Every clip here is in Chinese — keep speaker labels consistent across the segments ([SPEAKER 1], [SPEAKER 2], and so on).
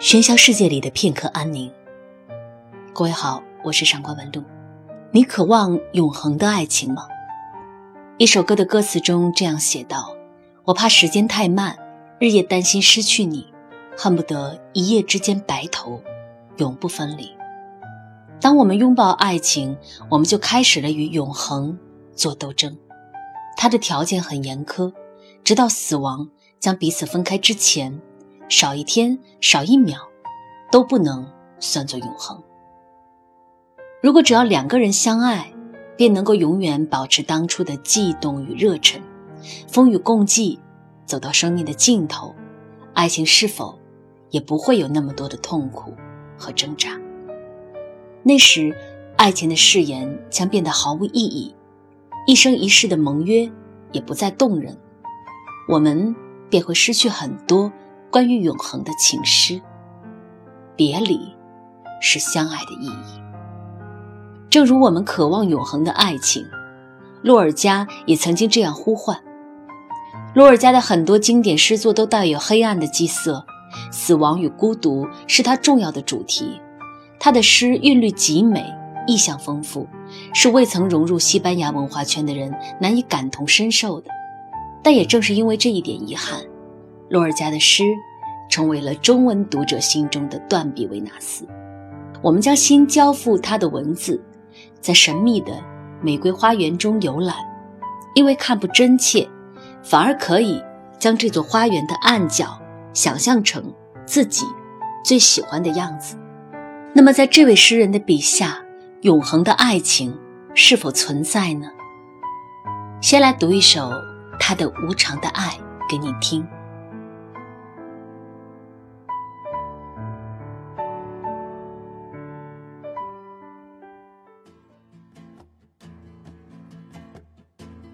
[SPEAKER 1] 喧嚣世界里的片刻安宁。各位好，我是上官文露。你渴望永恒的爱情吗？一首歌的歌词中这样写道：“我怕时间太慢，日夜担心失去你，恨不得一夜之间白头，永不分离。”当我们拥抱爱情，我们就开始了与永恒做斗争。它的条件很严苛，直到死亡将彼此分开之前，少一天、少一秒，都不能算作永恒。如果只要两个人相爱，便能够永远保持当初的悸动与热忱，风雨共济，走到生命的尽头，爱情是否也不会有那么多的痛苦和挣扎？那时，爱情的誓言将变得毫无意义，一生一世的盟约也不再动人，我们便会失去很多关于永恒的情诗。别离，是相爱的意义。正如我们渴望永恒的爱情，洛尔加也曾经这样呼唤。洛尔加的很多经典诗作都带有黑暗的基色，死亡与孤独是他重要的主题。他的诗韵律极美，意象丰富，是未曾融入西班牙文化圈的人难以感同身受的。但也正是因为这一点遗憾，洛尔加的诗成为了中文读者心中的断臂维纳斯。我们将心交付他的文字。在神秘的玫瑰花园中游览，因为看不真切，反而可以将这座花园的暗角想象成自己最喜欢的样子。那么，在这位诗人的笔下，永恒的爱情是否存在呢？先来读一首他的《无常的爱》给你听。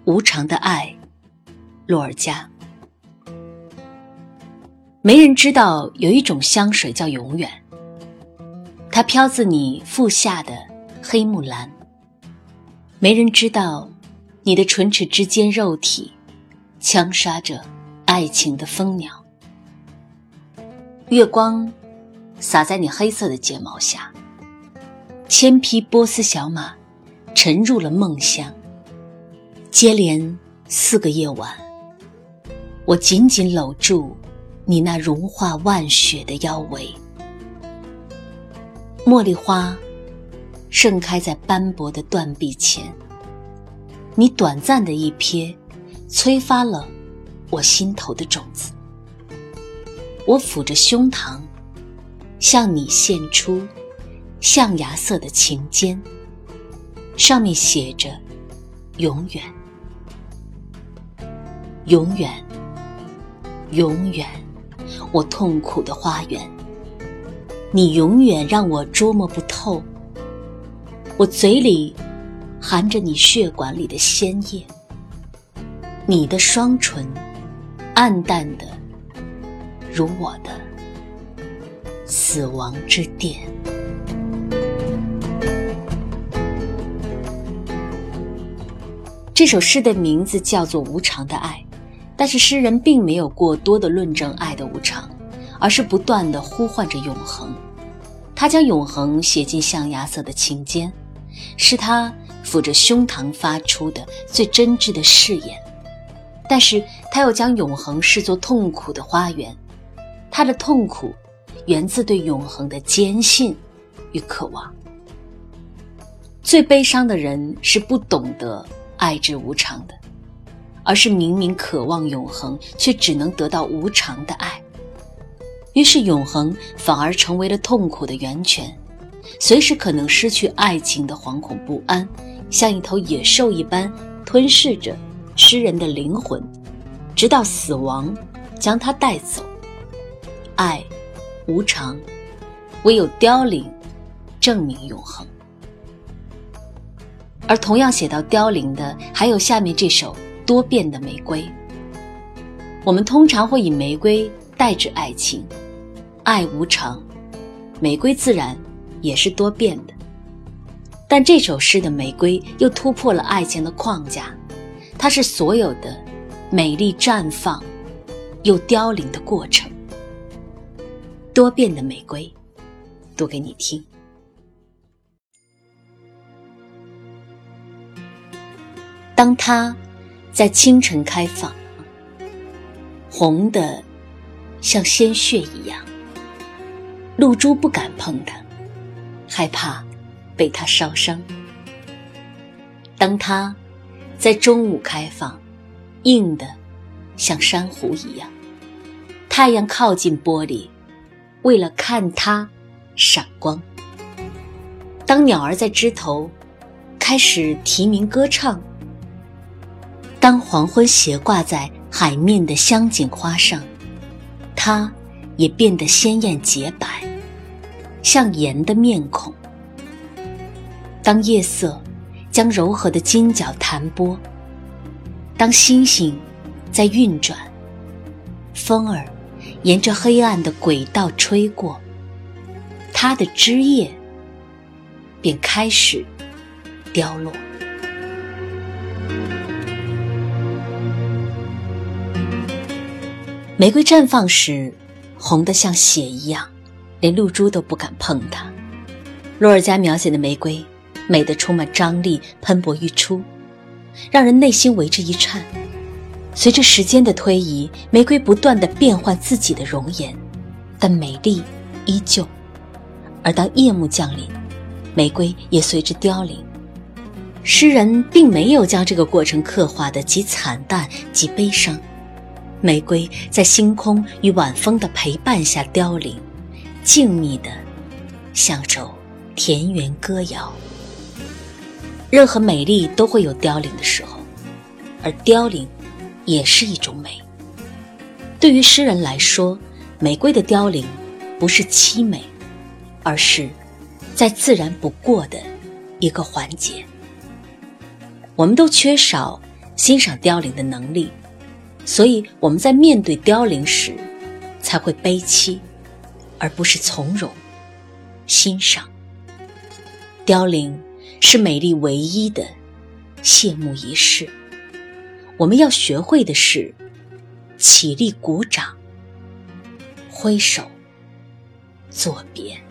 [SPEAKER 1] 无常的爱，洛尔加。没人知道有一种香水叫永远，它飘自你腹下的黑木兰。没人知道，你的唇齿之间肉体，枪杀着爱情的蜂鸟。月光洒在你黑色的睫毛下，千匹波斯小马沉入了梦乡。接连四个夜晚，我紧紧搂住你那融化万雪的腰围。茉莉花盛开在斑驳的断壁前，你短暂的一瞥，催发了我心头的种子。我抚着胸膛，向你献出象牙色的琴笺，上面写着“永远”。永远，永远，我痛苦的花园。你永远让我捉摸不透。我嘴里含着你血管里的鲜液，你的双唇暗淡的如我的死亡之殿。这首诗的名字叫做《无常的爱》。但是诗人并没有过多的论证爱的无常，而是不断的呼唤着永恒。他将永恒写进象牙色的琴间，是他抚着胸膛发出的最真挚的誓言。但是他又将永恒视作痛苦的花园，他的痛苦源自对永恒的坚信与渴望。最悲伤的人是不懂得爱之无常的。而是明明渴望永恒，却只能得到无常的爱，于是永恒反而成为了痛苦的源泉，随时可能失去爱情的惶恐不安，像一头野兽一般吞噬着诗人的灵魂，直到死亡将他带走。爱无常，唯有凋零证明永恒。而同样写到凋零的，还有下面这首。多变的玫瑰，我们通常会以玫瑰代指爱情，爱无常，玫瑰自然也是多变的。但这首诗的玫瑰又突破了爱情的框架，它是所有的美丽绽放又凋零的过程。多变的玫瑰，读给你听。当它在清晨开放，红的像鲜血一样，露珠不敢碰它，害怕被它烧伤。当它在中午开放，硬的像珊瑚一样，太阳靠近玻璃，为了看它闪光。当鸟儿在枝头开始啼鸣歌唱。当黄昏斜挂在海面的香锦花上，它也变得鲜艳洁白，像盐的面孔。当夜色将柔和的金角弹拨，当星星在运转，风儿沿着黑暗的轨道吹过，它的枝叶便开始凋落。玫瑰绽放时，红得像血一样，连露珠都不敢碰它。洛尔加描写的玫瑰，美得充满张力，喷薄欲出，让人内心为之一颤。随着时间的推移，玫瑰不断地变换自己的容颜，但美丽依旧。而当夜幕降临，玫瑰也随之凋零。诗人并没有将这个过程刻画得极惨淡极悲伤。玫瑰在星空与晚风的陪伴下凋零，静谧的像首田园歌谣。任何美丽都会有凋零的时候，而凋零也是一种美。对于诗人来说，玫瑰的凋零不是凄美，而是再自然不过的一个环节。我们都缺少欣赏凋零的能力。所以我们在面对凋零时，才会悲戚，而不是从容欣赏。凋零是美丽唯一的谢幕仪式。我们要学会的是起立鼓掌，挥手作别。